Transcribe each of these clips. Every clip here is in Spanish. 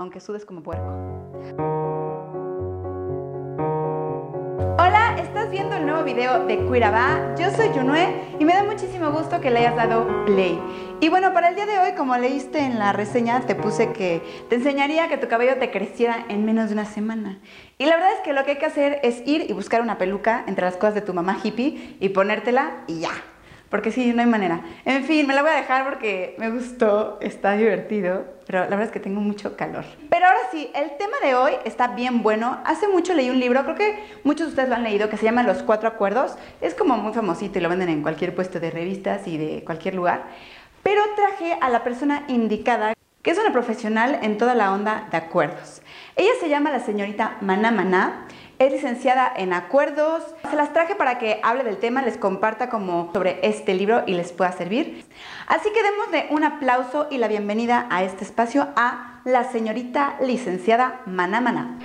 aunque sudes como puerco. Hola, estás viendo el nuevo video de Cuirabá. Yo soy Yunue y me da muchísimo gusto que le hayas dado play. Y bueno, para el día de hoy, como leíste en la reseña, te puse que te enseñaría que tu cabello te creciera en menos de una semana. Y la verdad es que lo que hay que hacer es ir y buscar una peluca entre las cosas de tu mamá hippie y ponértela y ya. Porque sí, no hay manera. En fin, me la voy a dejar porque me gustó, está divertido, pero la verdad es que tengo mucho calor. Pero ahora sí, el tema de hoy está bien bueno. Hace mucho leí un libro, creo que muchos de ustedes lo han leído, que se llama Los Cuatro Acuerdos. Es como muy famosito y lo venden en cualquier puesto de revistas y de cualquier lugar. Pero traje a la persona indicada, que es una profesional en toda la onda de acuerdos. Ella se llama la señorita Maná Maná. Es licenciada en acuerdos. Se las traje para que hable del tema, les comparta como sobre este libro y les pueda servir. Así que démosle un aplauso y la bienvenida a este espacio a la señorita licenciada Maná.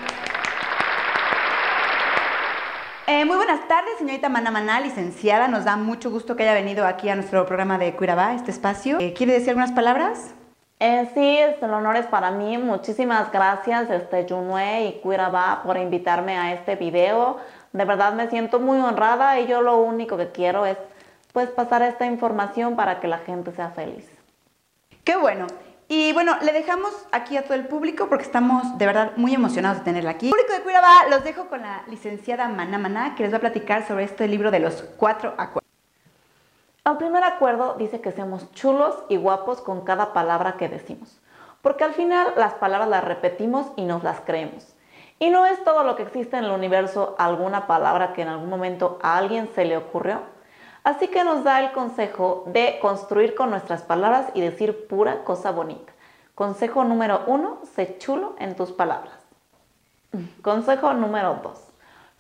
Eh, muy buenas tardes, señorita Maná, licenciada. Nos da mucho gusto que haya venido aquí a nuestro programa de Cuirabá, este espacio. Eh, ¿Quiere decir algunas palabras? Eh, sí, el honor es para mí. Muchísimas gracias, este, Junue y Cuirabá, por invitarme a este video. De verdad me siento muy honrada y yo lo único que quiero es pues pasar esta información para que la gente sea feliz. Qué bueno. Y bueno, le dejamos aquí a todo el público porque estamos de verdad muy emocionados de tenerla aquí. Público de Cuirabá, los dejo con la licenciada Maná Maná que les va a platicar sobre este libro de los cuatro acuerdos. El primer acuerdo dice que seamos chulos y guapos con cada palabra que decimos, porque al final las palabras las repetimos y nos las creemos. Y no es todo lo que existe en el universo alguna palabra que en algún momento a alguien se le ocurrió. Así que nos da el consejo de construir con nuestras palabras y decir pura cosa bonita. Consejo número uno, sé chulo en tus palabras. Consejo número dos,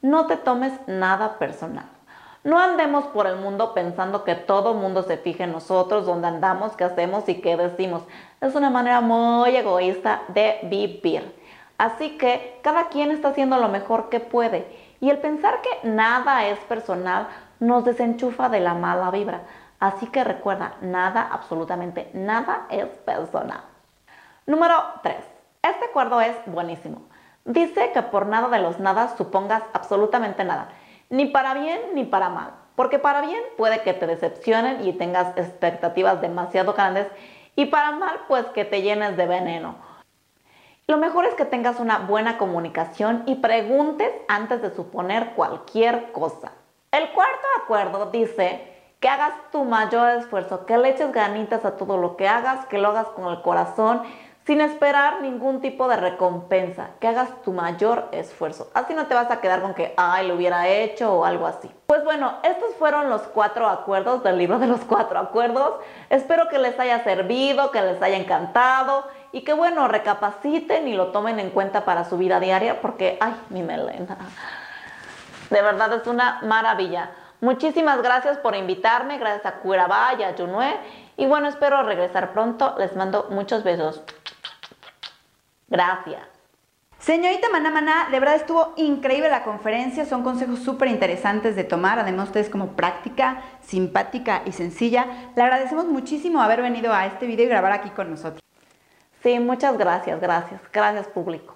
no te tomes nada personal. No andemos por el mundo pensando que todo mundo se fije en nosotros, dónde andamos, qué hacemos y qué decimos. Es una manera muy egoísta de vivir. Así que cada quien está haciendo lo mejor que puede. Y el pensar que nada es personal nos desenchufa de la mala vibra. Así que recuerda, nada, absolutamente nada es personal. Número 3. Este acuerdo es buenísimo. Dice que por nada de los nada supongas absolutamente nada ni para bien ni para mal. Porque para bien puede que te decepcionen y tengas expectativas demasiado grandes y para mal pues que te llenes de veneno. Lo mejor es que tengas una buena comunicación y preguntes antes de suponer cualquier cosa. El cuarto acuerdo dice que hagas tu mayor esfuerzo, que le eches ganitas a todo lo que hagas, que lo hagas con el corazón sin esperar ningún tipo de recompensa, que hagas tu mayor esfuerzo. Así no te vas a quedar con que, ay, lo hubiera hecho o algo así. Pues bueno, estos fueron los cuatro acuerdos del libro de los cuatro acuerdos. Espero que les haya servido, que les haya encantado y que bueno, recapaciten y lo tomen en cuenta para su vida diaria porque, ay, mi melena. De verdad es una maravilla. Muchísimas gracias por invitarme, gracias a Curabá y a Junue. Y bueno, espero regresar pronto. Les mando muchos besos. Gracias. Señorita Maná Maná, de verdad estuvo increíble la conferencia, son consejos súper interesantes de tomar, además ustedes como práctica, simpática y sencilla. Le agradecemos muchísimo haber venido a este video y grabar aquí con nosotros. Sí, muchas gracias, gracias, gracias público.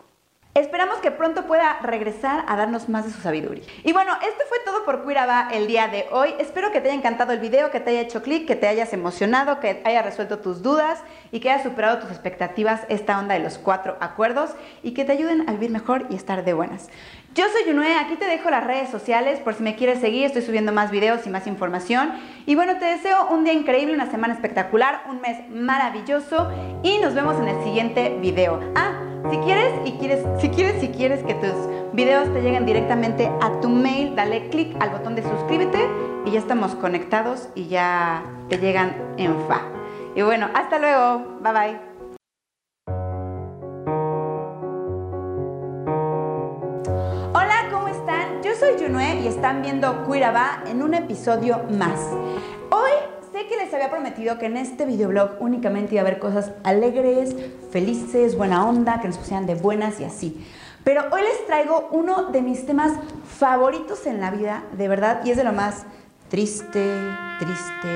Esperamos que pronto pueda regresar a darnos más de su sabiduría. Y bueno, esto fue todo por Cuiraba el día de hoy. Espero que te haya encantado el video, que te haya hecho clic, que te hayas emocionado, que haya resuelto tus dudas y que haya superado tus expectativas esta onda de los cuatro acuerdos y que te ayuden a vivir mejor y estar de buenas. Yo soy Yunue, aquí te dejo las redes sociales por si me quieres seguir, estoy subiendo más videos y más información. Y bueno, te deseo un día increíble, una semana espectacular, un mes maravilloso y nos vemos en el siguiente video. Ah, si quieres y quieres, si quieres, si quieres que tus videos te lleguen directamente a tu mail, dale clic al botón de suscríbete y ya estamos conectados y ya te llegan en fa. Y bueno, hasta luego. Bye bye. Hola, ¿cómo están? Yo soy Junue y están viendo Cuiraba en un episodio más. Hoy sé que les había prometido que en este videoblog únicamente iba a haber cosas alegres, felices, buena onda, que nos pusieran de buenas y así. Pero hoy les traigo uno de mis temas favoritos en la vida, de verdad, y es de lo más triste, triste,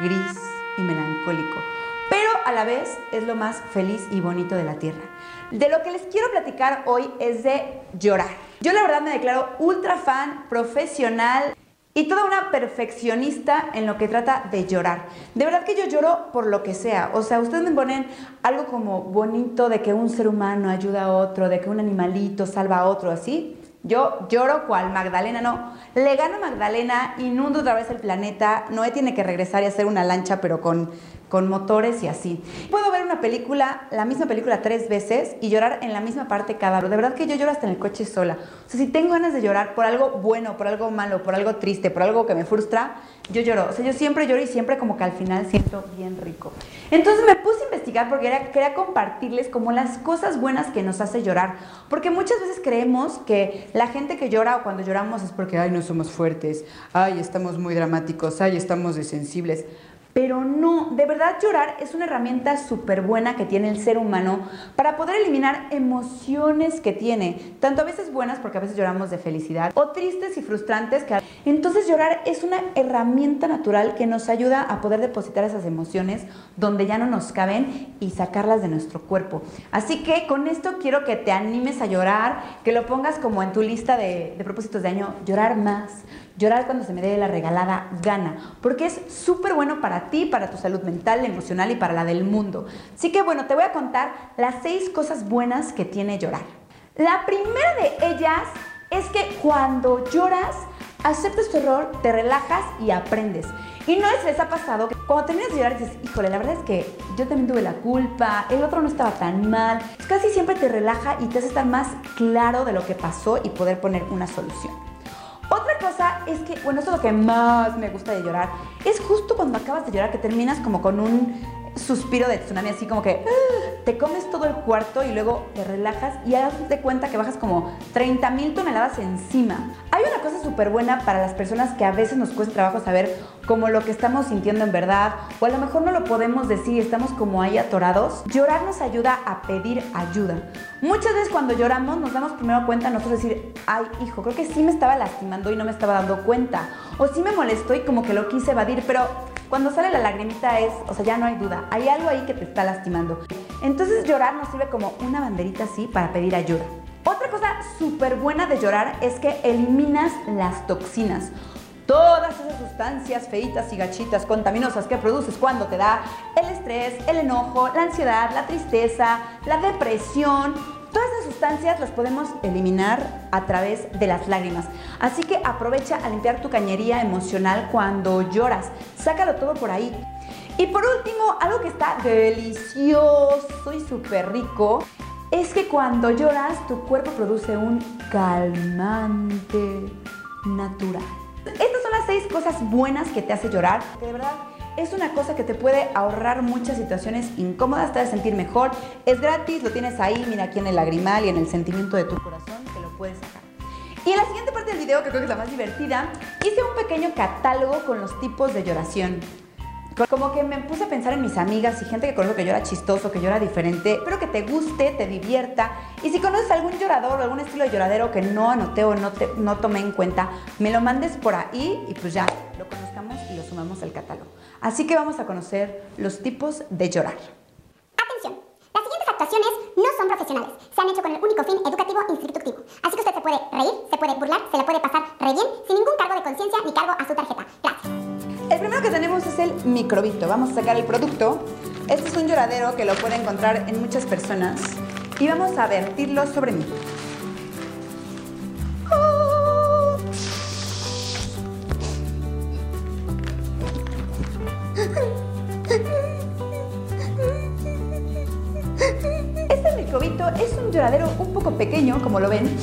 gris y melancólico. Pero a la vez es lo más feliz y bonito de la tierra. De lo que les quiero platicar hoy es de llorar. Yo la verdad me declaro ultra fan, profesional y toda una perfeccionista en lo que trata de llorar. De verdad que yo lloro por lo que sea. O sea, ustedes me ponen algo como bonito de que un ser humano ayuda a otro, de que un animalito salva a otro, así. Yo lloro cual Magdalena, no. Le gano a Magdalena, inundo otra vez el planeta. Noé tiene que regresar y hacer una lancha, pero con con motores y así. Puedo ver una película, la misma película tres veces y llorar en la misma parte cada uno. De verdad que yo lloro hasta en el coche sola. O sea, si tengo ganas de llorar por algo bueno, por algo malo, por algo triste, por algo que me frustra, yo lloro. O sea, yo siempre lloro y siempre como que al final siento bien rico. Entonces me puse a investigar porque quería compartirles como las cosas buenas que nos hace llorar. Porque muchas veces creemos que la gente que llora o cuando lloramos es porque, ay, no somos fuertes, ay, estamos muy dramáticos, ay, estamos desensibles. Pero no, de verdad llorar es una herramienta súper buena que tiene el ser humano para poder eliminar emociones que tiene, tanto a veces buenas porque a veces lloramos de felicidad o tristes y frustrantes. Que... Entonces llorar es una herramienta natural que nos ayuda a poder depositar esas emociones donde ya no nos caben y sacarlas de nuestro cuerpo. Así que con esto quiero que te animes a llorar, que lo pongas como en tu lista de, de propósitos de año, llorar más, Llorar cuando se me dé la regalada gana, porque es súper bueno para ti, para tu salud mental, emocional y para la del mundo. Así que bueno, te voy a contar las seis cosas buenas que tiene llorar. La primera de ellas es que cuando lloras, aceptas tu error, te relajas y aprendes. Y no es les ha pasado que cuando terminas de llorar dices, híjole, la verdad es que yo también tuve la culpa, el otro no estaba tan mal. Casi siempre te relaja y te hace estar más claro de lo que pasó y poder poner una solución. Otra cosa es que, bueno, esto es lo que más me gusta de llorar, es justo cuando acabas de llorar que terminas como con un suspiro de tsunami, así como que ah, te comes todo el cuarto y luego te relajas y de cuenta que bajas como 30 mil toneladas encima. Hay una cosa súper buena para las personas que a veces nos cuesta trabajo saber como lo que estamos sintiendo en verdad o a lo mejor no lo podemos decir y estamos como ahí atorados. Llorar nos ayuda a pedir ayuda. Muchas veces cuando lloramos nos damos primero cuenta nosotros decir, ay hijo, creo que sí me estaba lastimando y no me estaba dando cuenta. O sí me molestó y como que lo quise evadir, pero cuando sale la lagrimita es, o sea, ya no hay duda, hay algo ahí que te está lastimando. Entonces llorar nos sirve como una banderita así para pedir ayuda. Otra cosa súper buena de llorar es que eliminas las toxinas. Todas esas sustancias feitas y gachitas contaminosas que produces cuando te da el estrés, el enojo, la ansiedad, la tristeza, la depresión, Todas esas sustancias las podemos eliminar a través de las lágrimas. Así que aprovecha a limpiar tu cañería emocional cuando lloras. Sácalo todo por ahí. Y por último, algo que está delicioso y súper rico es que cuando lloras tu cuerpo produce un calmante natural. Estas son las seis cosas buenas que te hace llorar. De verdad, es una cosa que te puede ahorrar muchas situaciones incómodas, te hace sentir mejor. Es gratis, lo tienes ahí, mira aquí en el lagrimal y en el sentimiento de tu corazón, que lo puedes sacar. Y en la siguiente parte del video, que creo que es la más divertida, hice un pequeño catálogo con los tipos de lloración. Como que me puse a pensar en mis amigas y gente que conozco que llora chistoso, que llora diferente. Espero que te guste, te divierta. Y si conoces algún llorador o algún estilo de lloradero que no anoté o no, te, no tomé en cuenta, me lo mandes por ahí y pues ya lo conozcamos y lo sumamos al catálogo. Así que vamos a conocer los tipos de llorar. Atención, las siguientes actuaciones no son profesionales. Se han hecho con el único fin educativo e instructivo. Así que usted se puede reír, se puede burlar, se la puede pasar re bien, sin ningún cargo de conciencia ni cargo a su tarjeta. Gracias. El primero que tenemos es el microbito. Vamos a sacar el producto. Este es un lloradero que lo puede encontrar en muchas personas y vamos a vertirlo sobre mí. Este microbito es un lloradero un poco pequeño, como lo ven.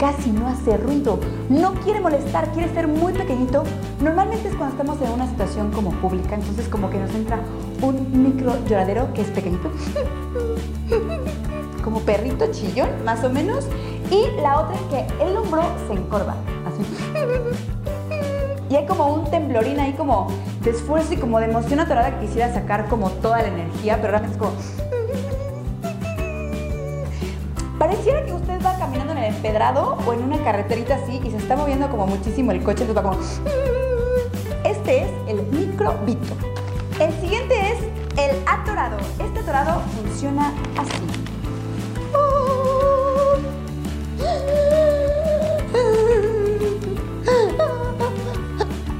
Casi no hace ruido, no quiere molestar, quiere ser muy pequeñito. Normalmente es cuando estamos en una situación como pública, entonces como que nos entra un micro lloradero que es pequeñito. Como perrito chillón, más o menos. Y la otra es que el hombro se encorva, así. Y hay como un temblorín ahí como de esfuerzo y como de emoción atorada que quisiera sacar como toda la energía, pero realmente es como... Pareciera que usted va caminando en el empedrado o en una carreterita así y se está moviendo como muchísimo el coche, entonces va como... Este es el microbito. El siguiente es Atorado. Este atorado funciona así.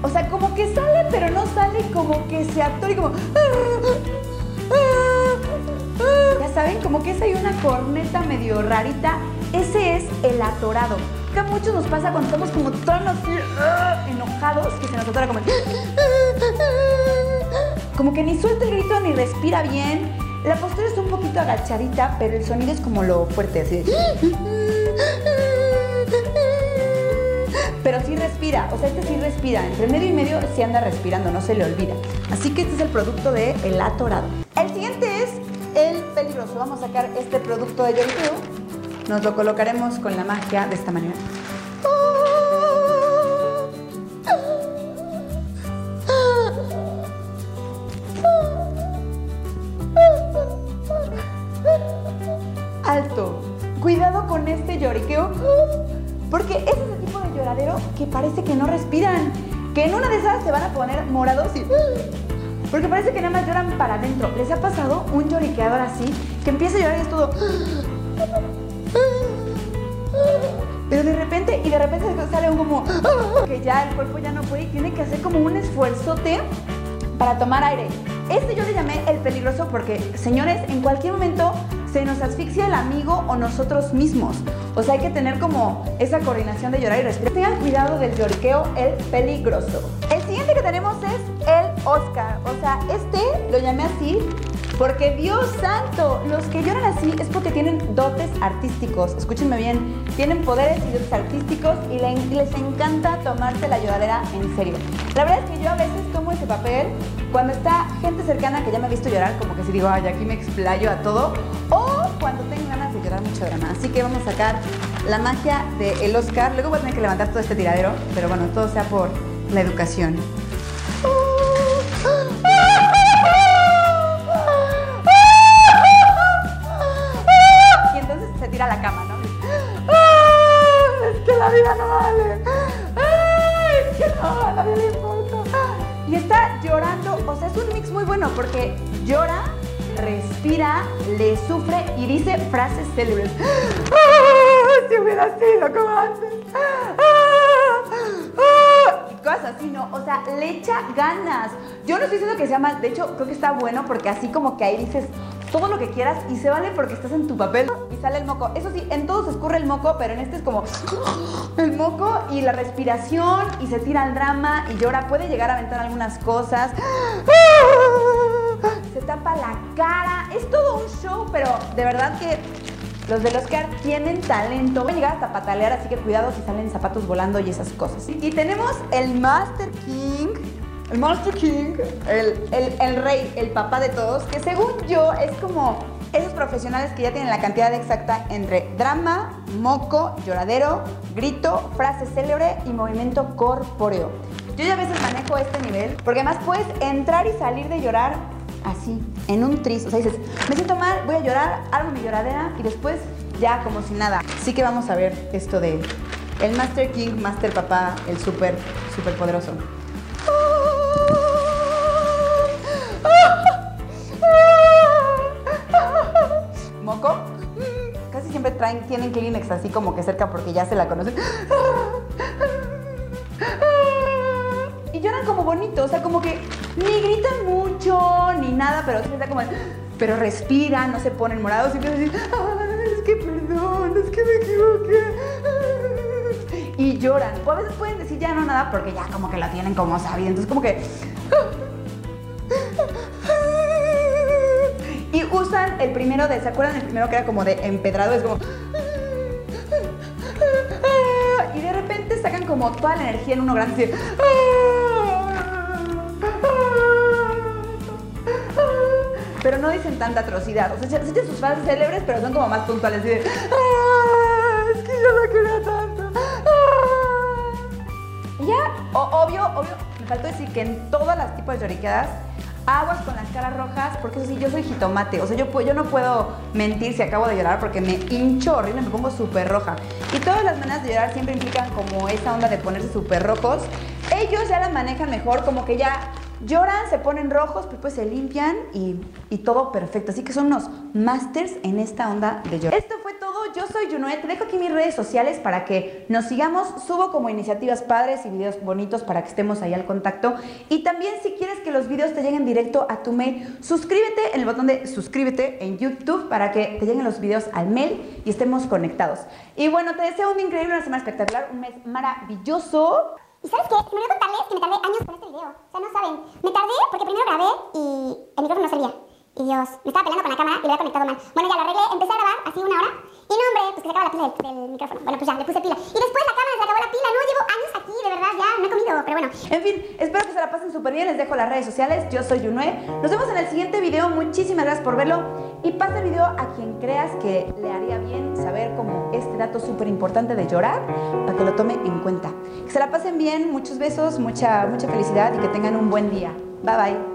O sea, como que sale, pero no sale, como que se atora y como... Ya saben, como que es ahí una corneta medio rarita. Ese es el atorado. Que a muchos nos pasa cuando estamos como tan así enojados que se nos atora como... Como que ni suelta el grito ni respira bien. La postura está un poquito agachadita, pero el sonido es como lo fuerte, así. Pero sí respira, o sea, este sí respira. Entre medio y medio sí anda respirando, no se le olvida. Así que este es el producto de el atorado. El siguiente es el peligroso. Vamos a sacar este producto de lloriqueo. Nos lo colocaremos con la magia de esta manera. Alto. Cuidado con este lloriqueo. Porque es ese tipo de lloradero que parece que no respiran. Que en una de esas se van a poner morados y... Porque parece que nada más lloran para adentro. ¿Les ha pasado un lloriqueador así? Que empieza a llorar y es todo... Pero de repente, y de repente sale un como... Que ya el cuerpo ya no puede y tiene que hacer como un esfuerzote para tomar aire. Este yo le llamé el peligroso porque, señores, en cualquier momento se nos asfixia el amigo o nosotros mismos. O sea, hay que tener como esa coordinación de llorar y respirar. Tengan cuidado del lloriqueo, el peligroso. El siguiente que tenemos es el Oscar. O sea, este lo llamé así porque Dios santo, los que lloran así es porque tienen dotes artísticos. Escúchenme bien, tienen poderes y dotes artísticos y les encanta tomarse la lloradera en serio. La verdad es que yo a veces tomo ese papel cuando está gente cercana que ya me ha visto llorar, como que si digo, ay, aquí me explayo a todo, o cuando tengo ganas de llorar mucho drama. Así que vamos a sacar la magia del Oscar. Luego voy a tener que levantar todo este tiradero, pero bueno, todo sea por la educación. A la cama, ¿no? Es que la vida no vale. Es que no, a nadie le importa. Y está llorando, o sea, es un mix muy bueno porque llora, respira, le sufre y dice frases célebres. Si hubiera sido como antes. Y cosas así, ¿no? O sea, le echa ganas. Yo no estoy diciendo que sea mal, de hecho, creo que está bueno porque así como que ahí dices todo lo que quieras y se vale porque estás en tu papel sale el moco. Eso sí, en todos escurre el moco, pero en este es como el moco y la respiración y se tira al drama y llora. Puede llegar a aventar algunas cosas. Se tapa la cara. Es todo un show, pero de verdad que los del Oscar tienen talento. Pueden llegar hasta patalear, así que cuidado si salen zapatos volando y esas cosas. Y tenemos el Master King. El Master King, el, el, el rey, el papá de todos, que según yo es como esos profesionales que ya tienen la cantidad exacta entre drama, moco, lloradero, grito, frase célebre y movimiento corpóreo. Yo ya a veces manejo este nivel porque además puedes entrar y salir de llorar así, en un tris. O sea, dices, me siento mal, voy a llorar, hago mi lloradera y después ya como si nada. Así que vamos a ver esto de el Master King, Master Papá, el súper, súper poderoso. Moco. Casi siempre traen, tienen Kleenex así como que cerca porque ya se la conocen. Y lloran como bonito, o sea, como que ni gritan mucho, ni nada, pero como... Pero respiran, no se ponen morados y empiezan a decir, "Ay, es que perdón, es que me equivoqué. Y lloran. O a veces pueden decir ya no nada porque ya como que la tienen como sabido. Entonces como que... el primero de, ¿se acuerdan el primero que era como de empedrado? Es como... Y de repente sacan como toda la energía en uno grande. Pero no dicen tanta atrocidad. O sea, se echan sus frases célebres, pero son como más puntuales. De, "Ah, es que yo no quería tanto. Ah". Y ya, obvio, obvio, me faltó decir que en todas las tipos de lloriqueadas, aguas con las caras rojas, porque eso sí, yo soy jitomate. O sea, yo, yo no puedo mentir si acabo de llorar porque me hincho horrible, me pongo súper roja. Y todas las maneras de llorar siempre implican como esa onda de ponerse súper rojos. Ellos ya las manejan mejor, como que ya Lloran, se ponen rojos, pero pues se limpian y, y todo perfecto. Así que son unos masters en esta onda de llorar. Esto fue todo. Yo soy Junoe. Te dejo aquí mis redes sociales para que nos sigamos. Subo como iniciativas padres y videos bonitos para que estemos ahí al contacto. Y también si quieres que los videos te lleguen directo a tu mail, suscríbete en el botón de suscríbete en YouTube para que te lleguen los videos al mail y estemos conectados. Y bueno, te deseo un increíble, una semana espectacular, un mes maravilloso. ¿Y sabes qué? Me olvidó contarles que me tardé años con este video. O sea, no saben. Me tardé porque primero grabé y el micrófono no servía. Y Dios, me estaba peleando con la cámara y lo había conectado mal. Bueno, ya lo arreglé, empecé a grabar así una hora. Y no, hombre, pues que se acaba la pila del, micrófono. Bueno, pues ya, le puse pila. Y después la cámara se acabó la pila. No, llevo años aquí, de verdad, ya no he comido, pero bueno. En fin, espero que se la pasen súper bien. Les dejo las redes sociales. Yo soy Yunue. Nos vemos en el siguiente video. Muchísimas gracias por verlo. Y pasa el video a quien creas que le haría bien saber como este dato súper importante de llorar para que lo tome en cuenta. Que se la pasen bien. Muchos besos, mucha, mucha felicidad y que tengan un buen día. Bye bye.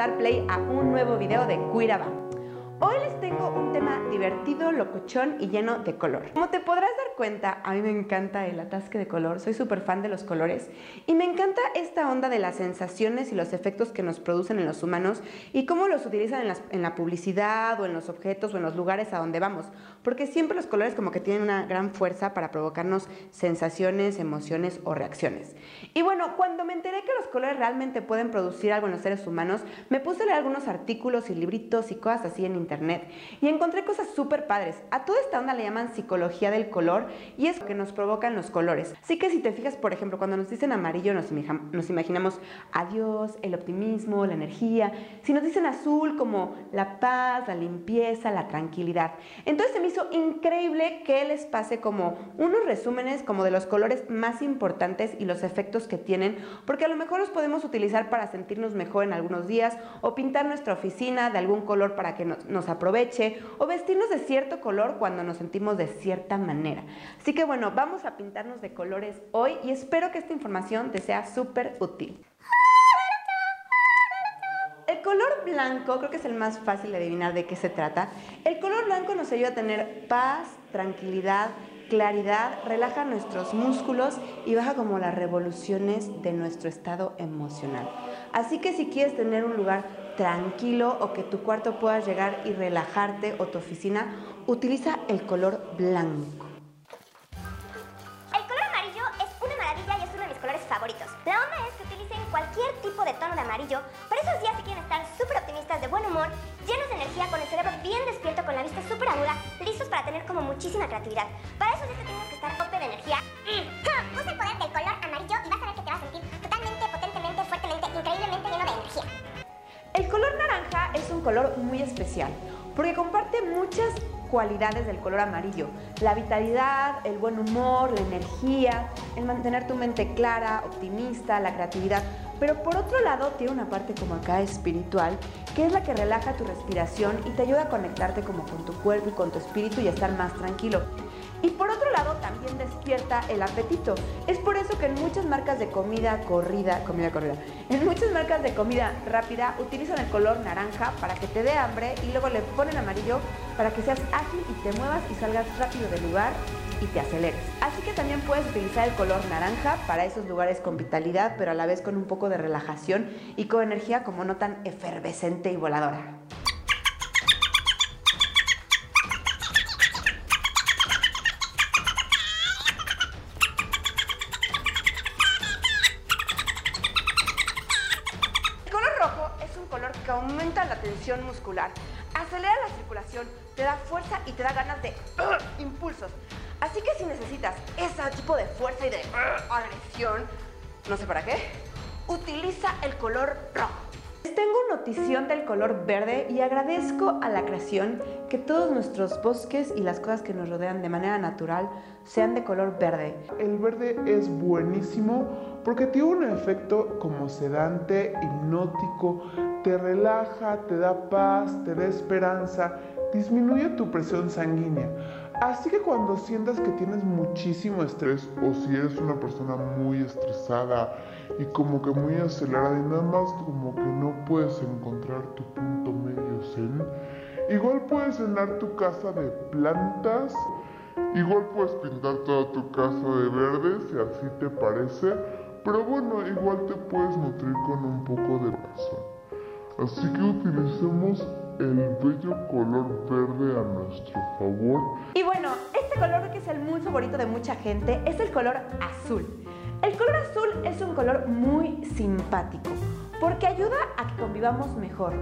Dar play a un nuevo video de Cuiraba. Hoy les tengo un tema divertido, locochón y lleno de color. Como te podrás dar cuenta, a mí me encanta el atasque de color, soy súper fan de los colores y me encanta esta onda de las sensaciones y los efectos que nos producen en los humanos y cómo los utilizan en, las- en la publicidad o en los objetos o en los lugares a donde vamos, porque siempre los colores como que tienen una gran fuerza para provocarnos sensaciones, emociones o reacciones. Y bueno, cuando me enteré que los colores realmente pueden producir algo en los seres humanos, me puse a leer algunos artículos y libritos y cosas así en internet y encontré cosas súper padres. A toda esta onda le llaman psicología del color y es lo que nos provocan los colores. Así que si te fijas, por ejemplo, cuando nos dicen amarillo nos, imaginamos a Dios, el optimismo, la energía. Si nos dicen azul como la paz, la limpieza, la tranquilidad. Entonces se me hizo increíble que les pase como unos resúmenes como de los colores más importantes y los efectos que tienen, porque a lo mejor los podemos utilizar para sentirnos mejor en algunos días o pintar nuestra oficina de algún color para que nos, nos aproveche o vestirnos de cierto color cuando nos sentimos de cierta manera. Así que bueno, vamos a pintarnos de colores hoy y espero que esta información te sea súper útil. El color blanco creo que es el más fácil de adivinar de qué se trata. El color blanco nos ayuda a tener paz, tranquilidad, claridad, relaja nuestros músculos y baja como las revoluciones de nuestro estado emocional. Así que si quieres tener un lugar tranquilo o que tu cuarto puedas llegar y relajarte o tu oficina, utiliza el color blanco. El color amarillo es una maravilla y es uno de mis colores favoritos. La onda es que utilicen cualquier tipo de tono de amarillo para esos días que quieren estar súper optimistas, de buen humor, llenos de energía, con el cerebro bien despierto, con la vista súper aguda, listos para tener como muchísima creatividad. Para esos días que tienes que estar tope de energía, usa el poder del naranja es un color muy especial porque comparte muchas cualidades del color amarillo. La vitalidad, el buen humor, la energía, el mantener tu mente clara, optimista, la creatividad. Pero por otro lado tiene una parte como acá espiritual, que es la que relaja tu respiración y te ayuda a conectarte como con tu cuerpo y con tu espíritu y a estar más tranquilo. Y por otro lado también despierta el apetito. Es por eso que en muchas marcas de comida corrida, comida corrida, en muchas marcas de comida rápida utilizan el color naranja para que te dé hambre y luego le ponen amarillo para que seas ágil y te muevas y salgas rápido del lugar y te aceleres. Así que también puedes utilizar el color naranja para esos lugares con vitalidad, pero a la vez con un poco de relajación y con energía como no tan efervescente y voladora. El color rojo es un color que aumenta la tensión muscular, acelera la circulación, te da fuerza y te da ganas de ¡ugh! impulsos. Así que si necesitas ese tipo de fuerza y de ¡ugh! agresión, no sé para qué, utiliza el color rojo. Les tengo notición del color verde y agradezco a la creación que todos nuestros bosques y las cosas que nos rodean de manera natural sean de color verde. El verde es buenísimo porque tiene un efecto como sedante, hipnótico, te relaja, te da paz, te da esperanza, disminuye tu presión sanguínea. Así que cuando sientas que tienes muchísimo estrés o si eres una persona muy estresada y como que muy acelerada y nada más como que no puedes encontrar tu punto medio zen, igual puedes llenar tu casa de plantas Igual puedes pintar toda tu casa de verde si así te parece, pero bueno, igual te puedes nutrir con un poco de razón. Así que utilicemos el bello color verde a nuestro favor. Y bueno, este color que es el muy favorito de mucha gente es el color azul. El color azul es un color muy simpático porque ayuda a que convivamos mejor.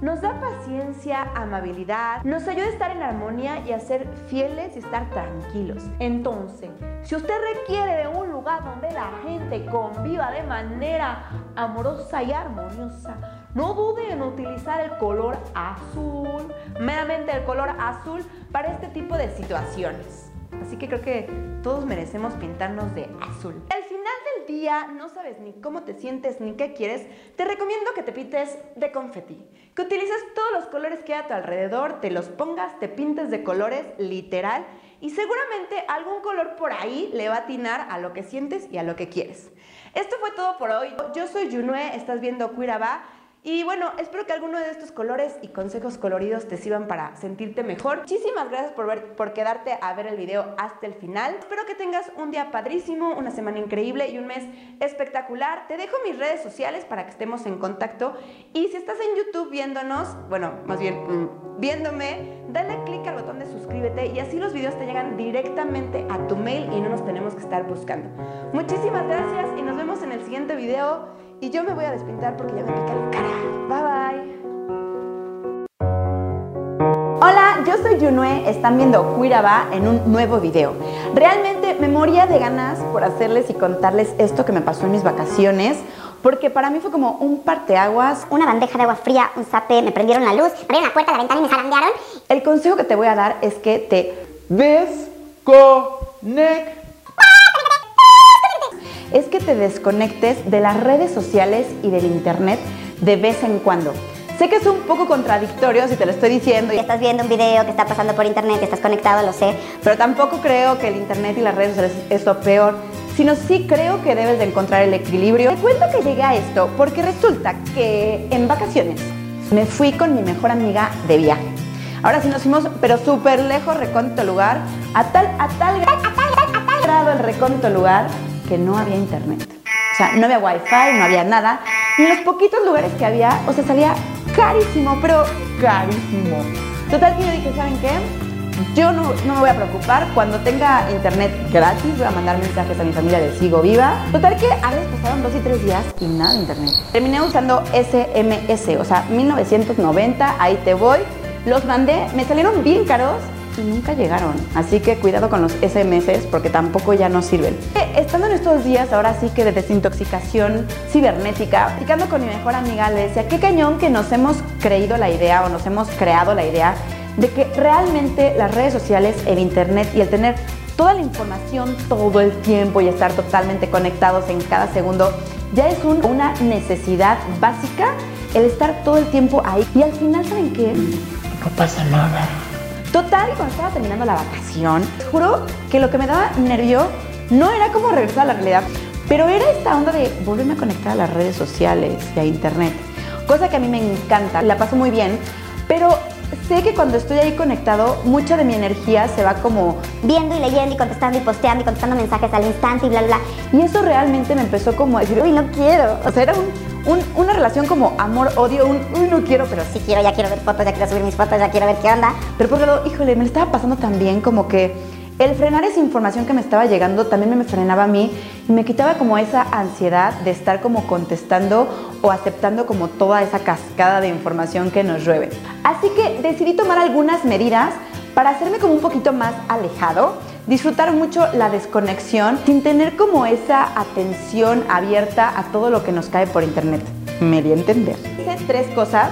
Nos da paciencia, amabilidad, nos ayuda a estar en armonía y a ser fieles y estar tranquilos. Entonces, si usted requiere de un lugar donde la gente conviva de manera amorosa y armoniosa, no dude en utilizar el color azul, meramente el color azul, para este tipo de situaciones. Así que creo que todos merecemos pintarnos de azul. Al final del día no sabes ni cómo te sientes ni qué quieres, te recomiendo que te pintes de confeti. Que utilices todos los colores que hay a tu alrededor, te los pongas, te pintes de colores, literal, y seguramente algún color por ahí le va a atinar a lo que sientes y a lo que quieres. Esto fue todo por hoy. Yo soy Junue, estás viendo Cuiraba. Y bueno, espero que alguno de estos colores y consejos coloridos te sirvan para sentirte mejor. Muchísimas gracias por, ver, por quedarte a ver el video hasta el final. Espero que tengas un día padrísimo, una semana increíble y un mes espectacular. Te dejo mis redes sociales para que estemos en contacto. Y si estás en YouTube viéndonos, bueno, más bien mm, viéndome, dale click al botón de suscríbete y así los videos te llegan directamente a tu mail y no nos tenemos que estar buscando. Muchísimas gracias y nos vemos en el siguiente video. Y yo me voy a despintar porque ya me pica la cara. Bye bye. Hola, yo soy Yunue, están viendo Cuiraba en un nuevo video. Realmente me moría de ganas por hacerles y contarles esto que me pasó en mis vacaciones, porque para mí fue como un parteaguas. Una bandeja de agua fría, un zape, me prendieron la luz, me abrieron la puerta de la ventana y me zarandearon. El consejo que te voy a dar es que te desconectes es que te desconectes de las redes sociales y del internet de vez en cuando. Sé que es un poco contradictorio si te lo estoy diciendo. Y estás viendo un video que está pasando por internet, estás conectado, lo sé. Pero tampoco creo que el internet y las redes sociales es lo peor, sino sí creo que debes de encontrar el equilibrio. Te cuento que llegué a esto porque resulta que en vacaciones me fui con mi mejor amiga de viaje. Ahora sí nos fuimos, pero súper lejos, recóndito lugar, a tal, a tal, a tal, a tal grado el recóndito lugar que no había internet. O sea, no había wifi, no había nada. Y los poquitos lugares que había, o sea, salía carísimo, pero carísimo. Total que yo dije, ¿saben qué? Yo no, no, me voy a preocupar. Cuando tenga internet gratis, voy a mandar mensajes a mi familia de sigo viva. Total que a veces pasaron dos y tres días y nada de internet. Terminé usando SMS, o sea, 1990, ahí te voy. Los mandé, me salieron bien caros y nunca llegaron. Así que cuidado con los SMS porque tampoco ya no sirven. Eh, estando en estos días, ahora sí que de desintoxicación cibernética, platicando con mi mejor amiga, le decía, qué cañón que nos hemos creído la idea o nos hemos creado la idea de que realmente las redes sociales, el internet y el tener toda la información todo el tiempo y estar totalmente conectados en cada segundo ya es una necesidad básica el estar todo el tiempo ahí. Y al final, ¿saben qué? No pasa nada. Total, cuando estaba terminando la vacación, juro que lo que me daba nervio no era como regresar a la realidad, pero era esta onda de volverme a conectar a las redes sociales y a internet. Cosa que a mí me encanta, la paso muy bien, pero sé que cuando estoy ahí conectado, mucha de mi energía se va como viendo y leyendo y contestando y posteando y contestando mensajes al instante y bla, bla. Y eso realmente me empezó como a decir, uy, no quiero. O sea, era una relación como amor-odio, un, uy, no quiero, pero sí quiero, ya quiero ver fotos, ya quiero subir mis fotos, ya quiero ver qué onda. Pero por otro lado, híjole, me estaba pasando también como que el frenar esa información que me estaba llegando también me frenaba a mí y me quitaba como esa ansiedad de estar como contestando o aceptando como toda esa cascada de información que nos llueve. Así que decidí tomar algunas medidas para hacerme como un poquito más alejado, disfrutar mucho la desconexión sin tener como esa atención abierta a todo lo que nos cae por internet. Me di a entender. Hice tres cosas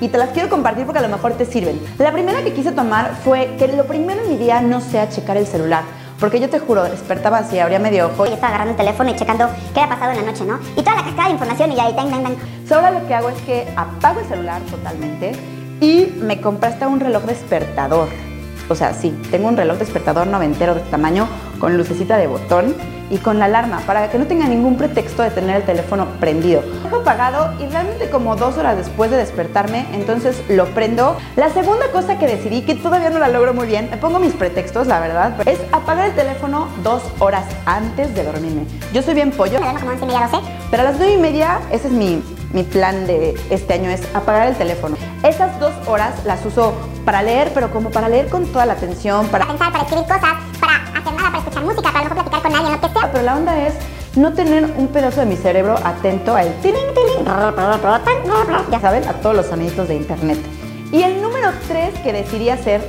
y te las quiero compartir porque a lo mejor te sirven. La primera que quise tomar fue que lo primero en mi día no sea checar el celular. Porque yo te juro, despertaba así, abría medio ojo. Y estaba agarrando el teléfono y checando qué había pasado en la noche, ¿no? Y toda la cascada de información y ahí, tan, tan, tan. ahora lo que hago es que apago el celular totalmente y me compré hasta un reloj despertador. O sea, sí, tengo un reloj despertador noventero de este tamaño con lucecita de botón y con la alarma para que no tenga ningún pretexto de tener el teléfono prendido. Lo apagado y realmente como dos horas después de despertarme, entonces lo prendo. La segunda cosa que decidí, que todavía no la logro muy bien, me pongo mis pretextos, la verdad, es apagar el teléfono dos horas antes de dormirme. Yo soy bien pollo. Me duermo como 11 y media, 12. Pero a las 9 y media, ese es mi, mi plan de este año, es apagar el teléfono. Esas dos horas las uso para leer, pero como para leer con toda la atención, para... Pensar, para escribir cosas, para hacer nada, para escuchar música, para mejor platicar con alguien, lo que sea. Pero la onda es no tener un pedazo de mi cerebro atento al tiling, tiling, ya saben, a todos los soniditos de internet. Y el número 3 que decidí hacer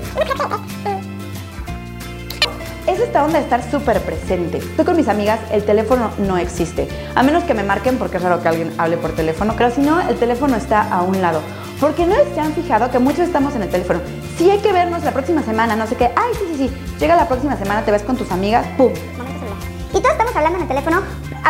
es esta onda de estar súper presente. Estoy con mis amigas, el teléfono no existe. A menos que me marquen porque es raro que alguien hable por teléfono, pero si no, el teléfono está a un lado. Porque no se han fijado que muchos estamos en el teléfono. Si hay que vernos la próxima semana, no sé qué. Ay, sí, sí, sí. Llega la próxima semana, te ves con tus amigas, ¡pum! Y todos estamos hablando en el teléfono,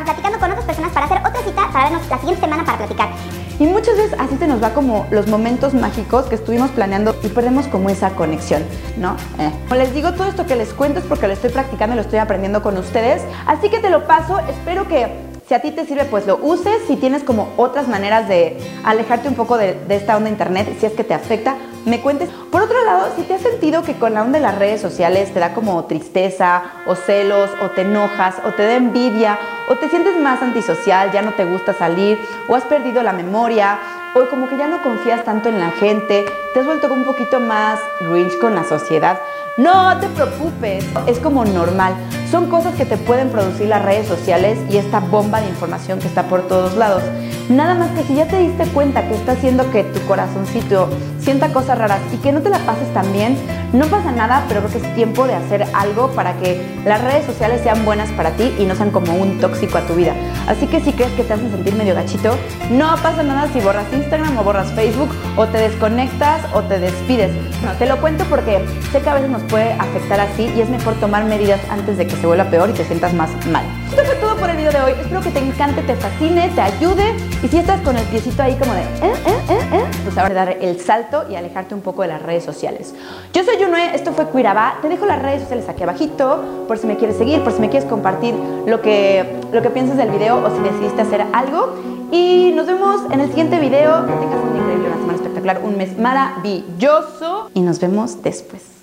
platicando con otras personas para hacer otra cita, para vernos la siguiente semana para platicar. Y muchas veces así se nos va como los momentos mágicos que estuvimos planeando y perdemos como esa conexión, ¿no? Eh. Como les digo, todo esto que les cuento es porque lo estoy practicando y lo estoy aprendiendo con ustedes. Así que te lo paso, espero que si a ti te sirve, pues lo uses. Si tienes como otras maneras de alejarte un poco de, esta onda internet, si es que te afecta, me cuentes. Por otro lado, si te has sentido que con la onda de las redes sociales te da como tristeza o celos o te enojas o te da envidia o te sientes más antisocial, ya no te gusta salir o has perdido la memoria o como que ya no confías tanto en la gente, te has vuelto un poquito más grinch con la sociedad, no te preocupes, es como normal. Son cosas que te pueden producir las redes sociales y esta bomba de información que está por todos lados. Nada más que si ya te diste cuenta que está haciendo que tu corazoncito sienta cosas raras y que no te la pases tan bien, no pasa nada, pero creo que es tiempo de hacer algo para que las redes sociales sean buenas para ti y no sean como un tóxico a tu vida. Así que si crees que te hacen sentir medio gachito, no pasa nada si borras Instagram o borras Facebook o te desconectas o te despides. No, te lo cuento porque sé que a veces nos puede afectar así y es mejor tomar medidas antes de que se vuelva peor y te sientas más mal. Esto fue todo por el video de hoy. Espero que te encante, te fascine, te ayude y si estás con el piecito ahí como de eh, eh, eh, eh, pues ahora dar el salto y alejarte un poco de las redes sociales. Yo soy Yunue, esto fue Cuirabá. Te dejo las redes sociales aquí abajito por si me quieres seguir, por si me quieres compartir lo que, lo que piensas del video o si decidiste hacer algo. Y nos vemos en el siguiente video. Que tengas un increíble, una semana espectacular, un mes maravilloso. Y nos vemos después.